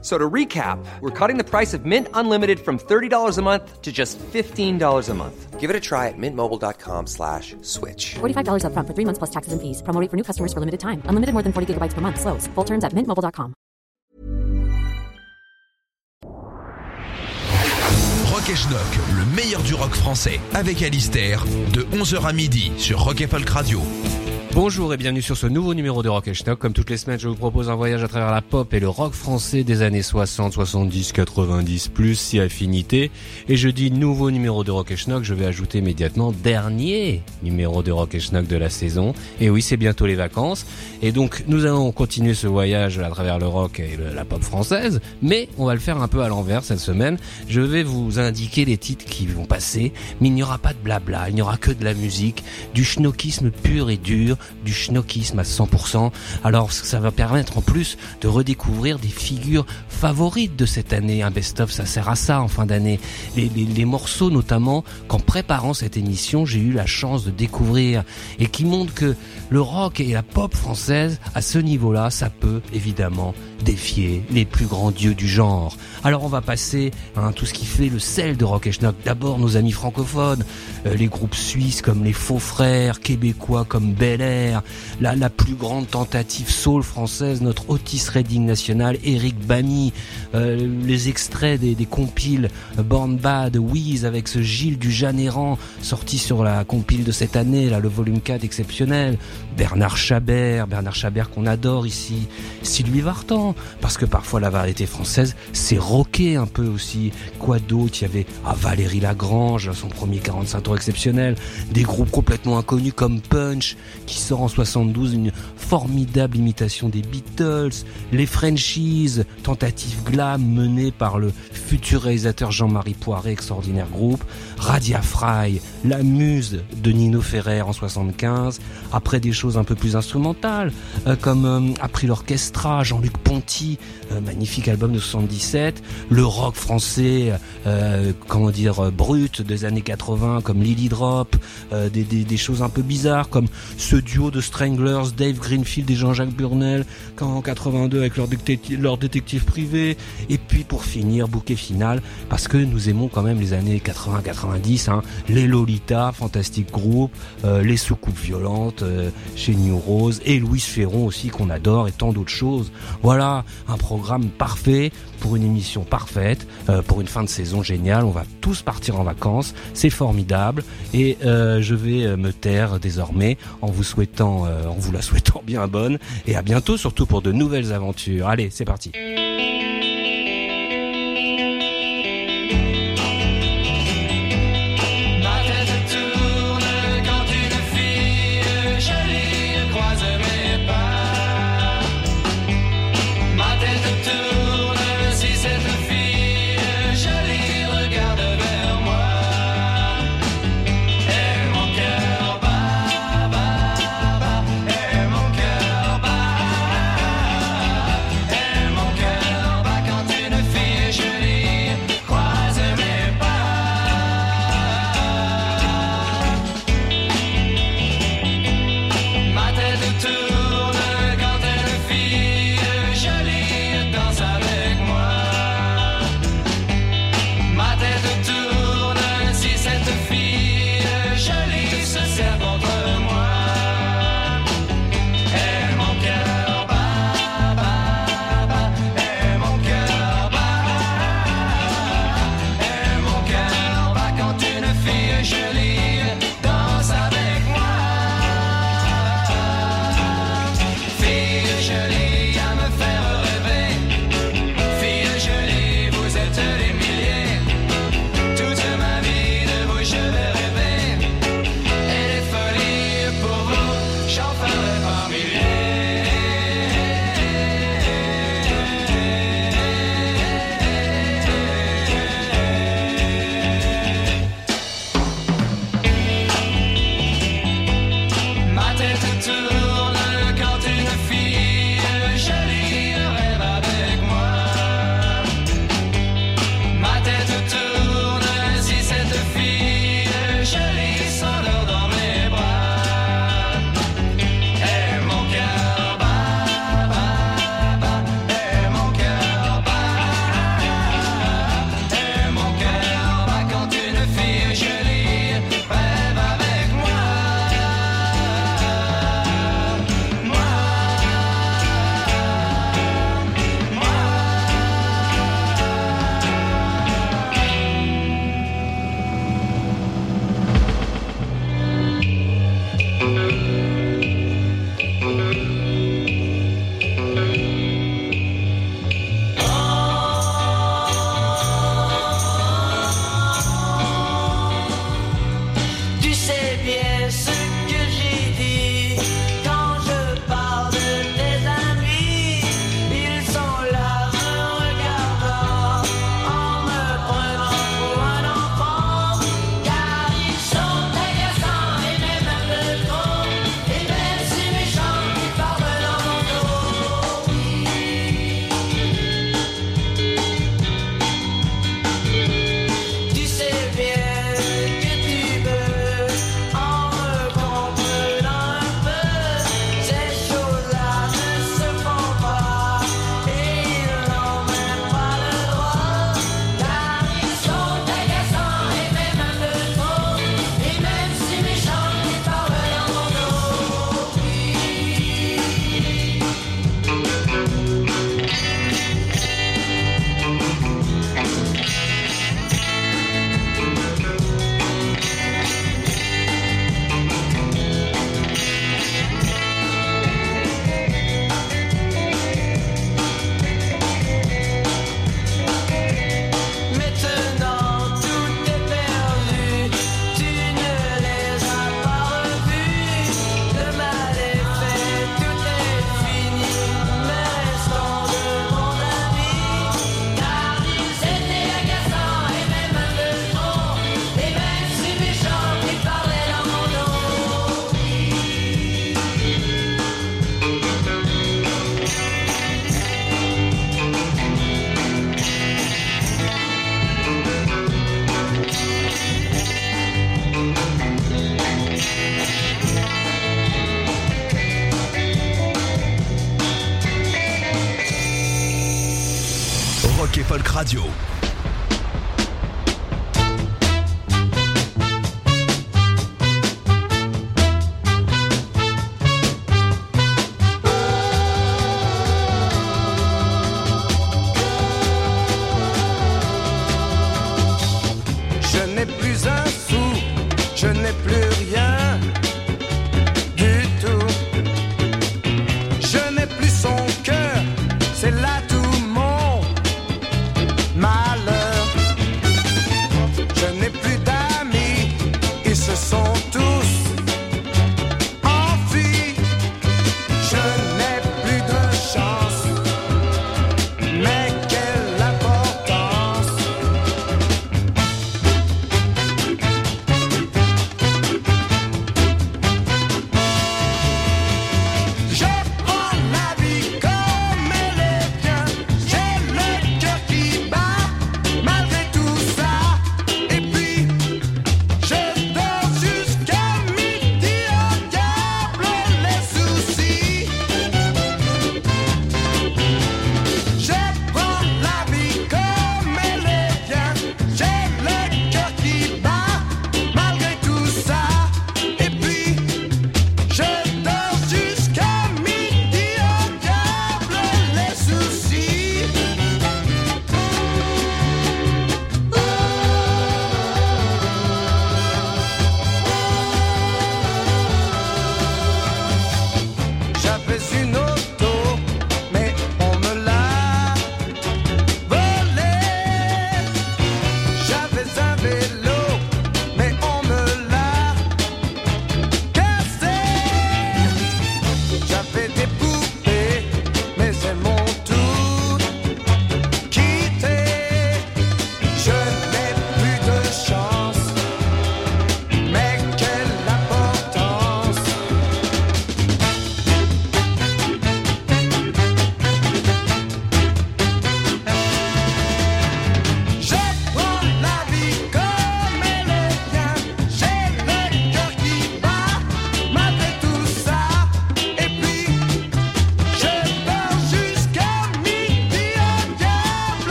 So to recap, we're cutting the price of Mint Unlimited from $30 a month to just $15 a month. Give it a try at mintmobile.com slash switch. $45 upfront for three months plus taxes and fees. Promo rate for new customers for limited time. Unlimited more than 40 gigabytes per month. Slows. Full terms at mintmobile.com. Rock et Schnock, le meilleur du rock français, avec Alistair, de 11h à midi sur Rock et Folk Radio. Bonjour et bienvenue sur ce nouveau numéro de Rock Schnock. Comme toutes les semaines, je vous propose un voyage à travers la pop et le rock français des années 60, 70, 90, plus si affinité. Et je dis nouveau numéro de Rock Schnock, je vais ajouter immédiatement dernier numéro de Rock Schnock de la saison. Et oui, c'est bientôt les vacances. Et donc, nous allons continuer ce voyage à travers le rock et la pop française. Mais on va le faire un peu à l'envers cette semaine. Je vais vous indiquer les titres qui vont passer. Mais il n'y aura pas de blabla, il n'y aura que de la musique, du schnockisme pur et dur, du schnockisme à 100%. Alors ça va permettre en plus de redécouvrir des figures favorites de cette année. Un best-of, ça sert à ça en fin d'année. Les, les- morceaux notamment qu'en préparant cette émission, j'ai eu la chance de découvrir et qui montrent que le rock et la pop française, à ce niveau-là, ça peut évidemment défier les plus grands dieux du genre. Alors on va passer à tout ce qui fait le sel de Rock et Schnock. D'abord nos amis francophones, euh, les groupes suisses comme les Faux Frères, québécois comme Bel Air, la, plus grande tentative soul française, notre Otis Redding national, Eric Bamy, euh, les extraits des, compiles Born Bad, Wiz avec ce Gilles du Errant sorti sur la compile de cette année, là le volume 4 exceptionnel, Bernard Chabert, Bernard Chabert qu'on adore ici, Sylvie Vartan, parce que parfois la variété française c'est rocké un peu aussi. Quoi d'autre? Il y avait ah, Valérie Lagrange, son premier 45 tours exceptionnel, des groupes complètement inconnus comme Punch, qui sort en 72 une formidable imitation des Beatles, les Frenchies, tentative glam menée par le futur réalisateur Jean-Marie Poiret, extraordinaire groupe, Radia Fry, la muse de Nino Ferrer en 75, après des choses un peu plus instrumentales, euh, comme euh, Après l'orchestra, Jean-Luc Euh, magnifique album de 77, le rock français, euh, comment dire, euh, brut des années 80, comme Lily Drop, des, choses un peu bizarres, comme ce duo de Stranglers, Dave Greenfield et Jean-Jacques Burnel, quand en 82 avec leur, détective, leur détective privé, et puis pour finir, bouquet final, parce que nous aimons quand même les années 80-90, hein, les Lolita, fantastique groupe, euh, les soucoupes violentes chez New Rose, et Louis Ferron aussi qu'on adore, et tant d'autres choses. Voilà, un programme parfait pour une émission parfaite, euh, pour une fin de saison géniale. On va tous partir en vacances, c'est formidable, et euh, je vais euh, me taire désormais en vous souhaitant, en vous la souhaitant bien bonne, et à bientôt surtout pour de nouvelles aventures. Allez, c'est parti.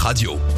Radio.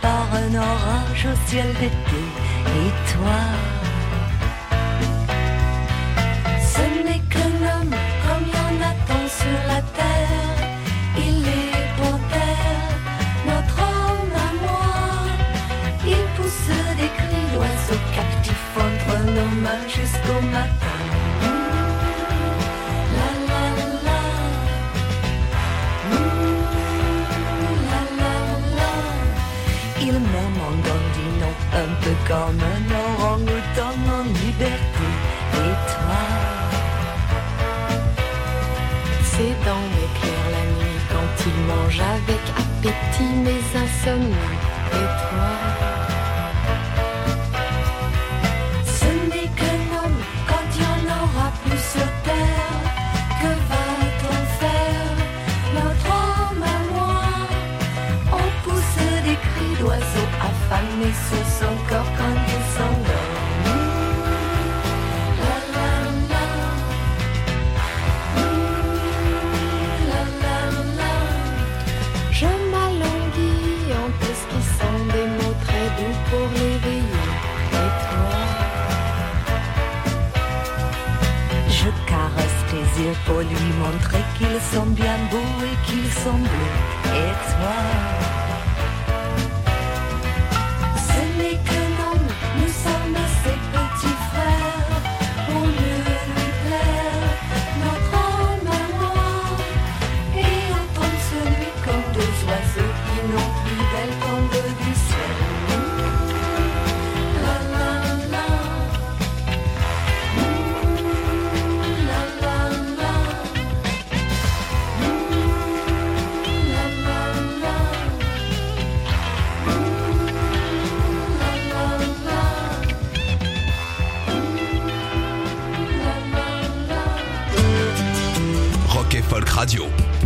par un orage au ciel d'été. Et toi, ce n'est qu'un homme comme y en a tant sur la terre. Il est pour terre, notre homme à moi. Il pousse des cris d'oiseaux captifs entre nos mains jusqu'au matin. comme un orang-outan en liberté. Et toi, c'est dans m'éclaire la nuit quand il mange avec appétit mes insomnies. Et toi. pour lui montrer qu'ils sont bien beaux et qu'ils sont bleus. Et toi Folk Radio.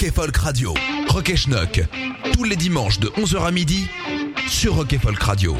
Rock Folk Radio. Rock et. Tous les dimanches de 11h à midi sur Rock Folk Radio.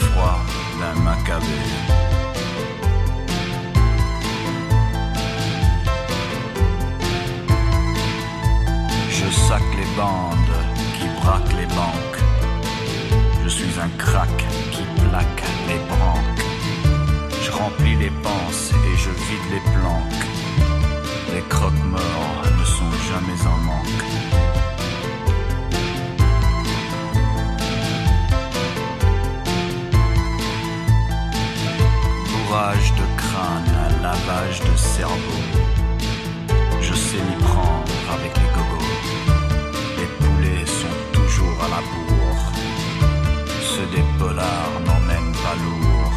Dans le buffet froid d'un macabé. Je sac les bandes qui braquent les banques. Je suis un crack qui plaque les branques. Je remplis les penses et je vide les planques. Les croque-morts ne sont jamais en manque. Bourrage de crâne, lavage de cerveau. Je sais m'y prendre avec les gogos. Les poulets sont toujours à la bourre. Ceux des polars n'emmènent pas lourd.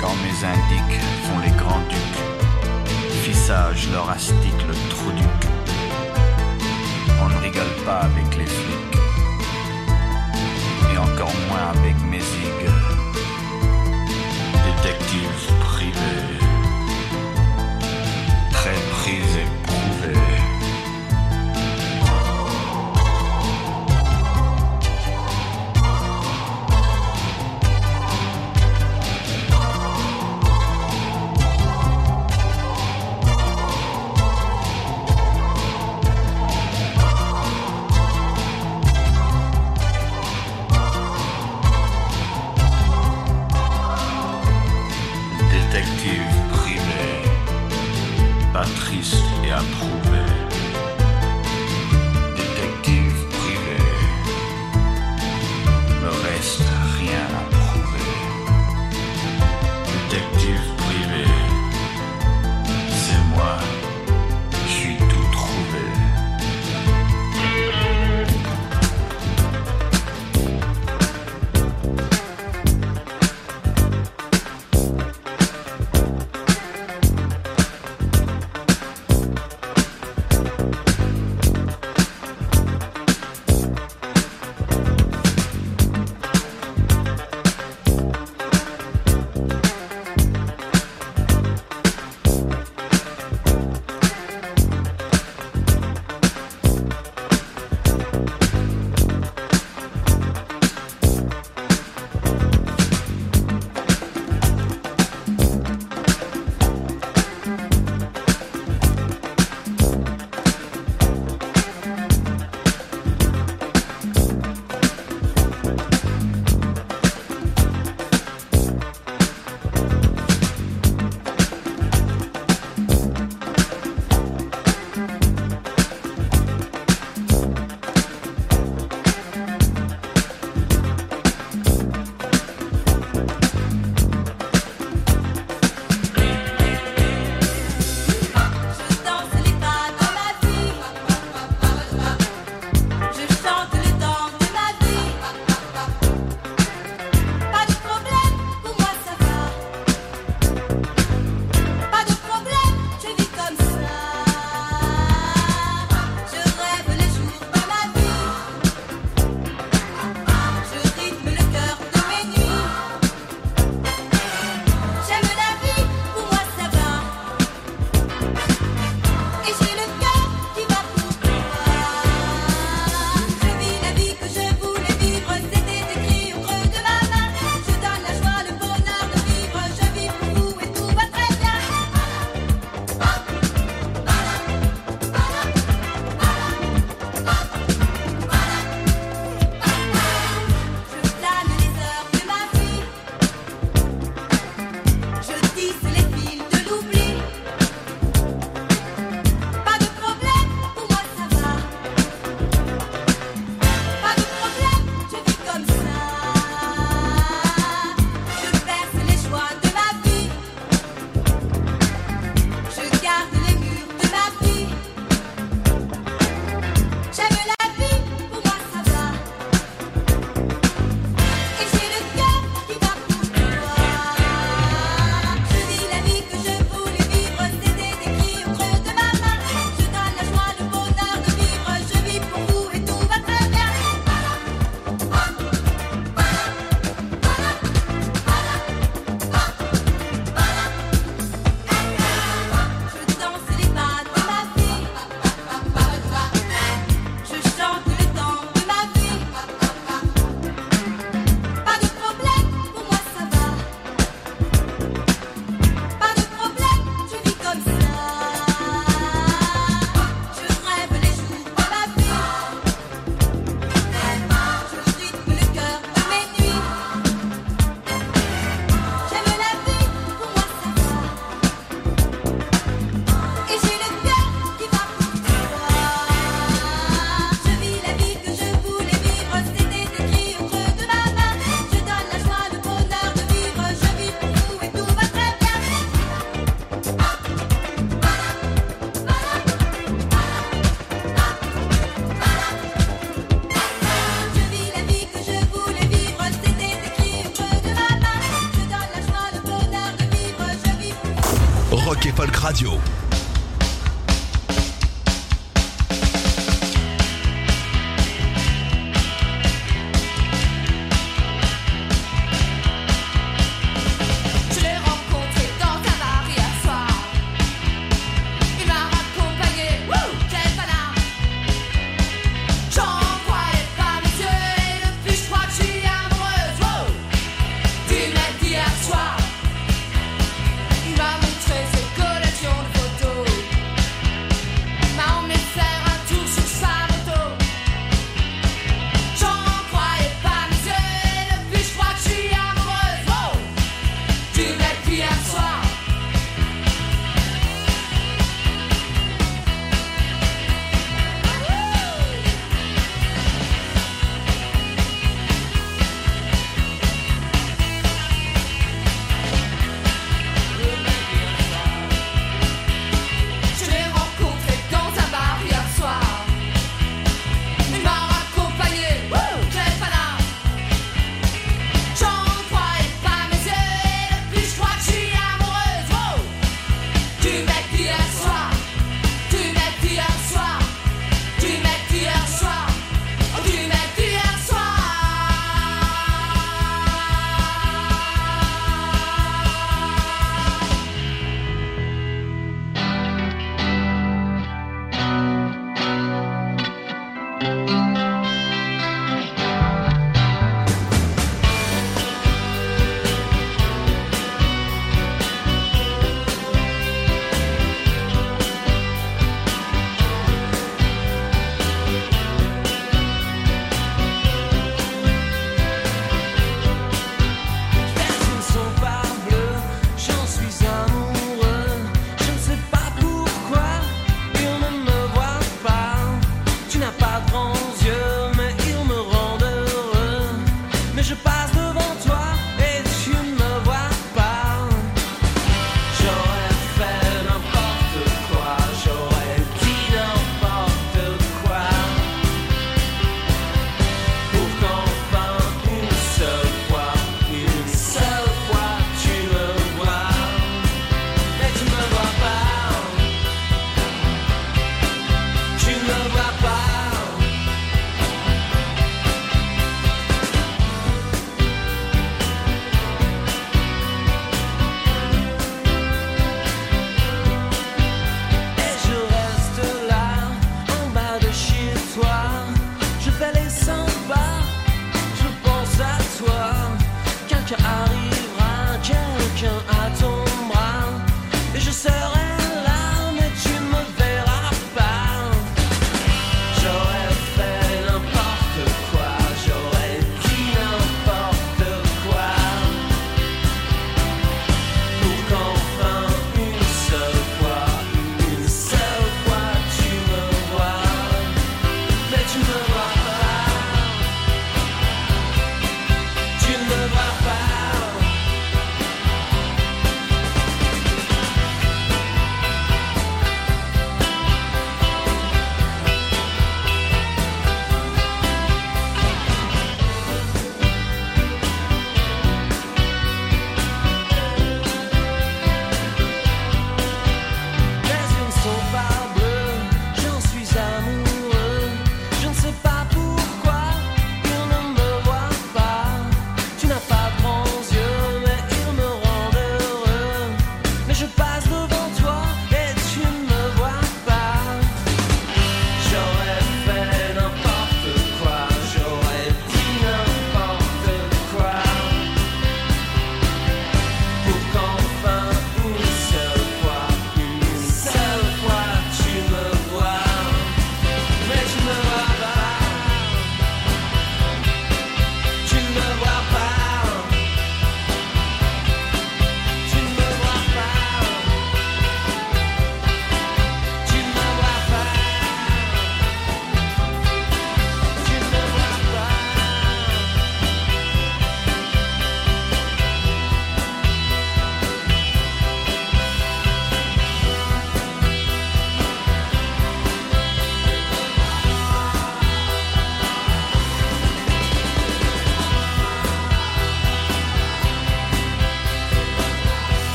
Quand mes indiques font les grands ducs, fissage leur astique le rigole pas avec les flics, et encore moins avec mes zigues.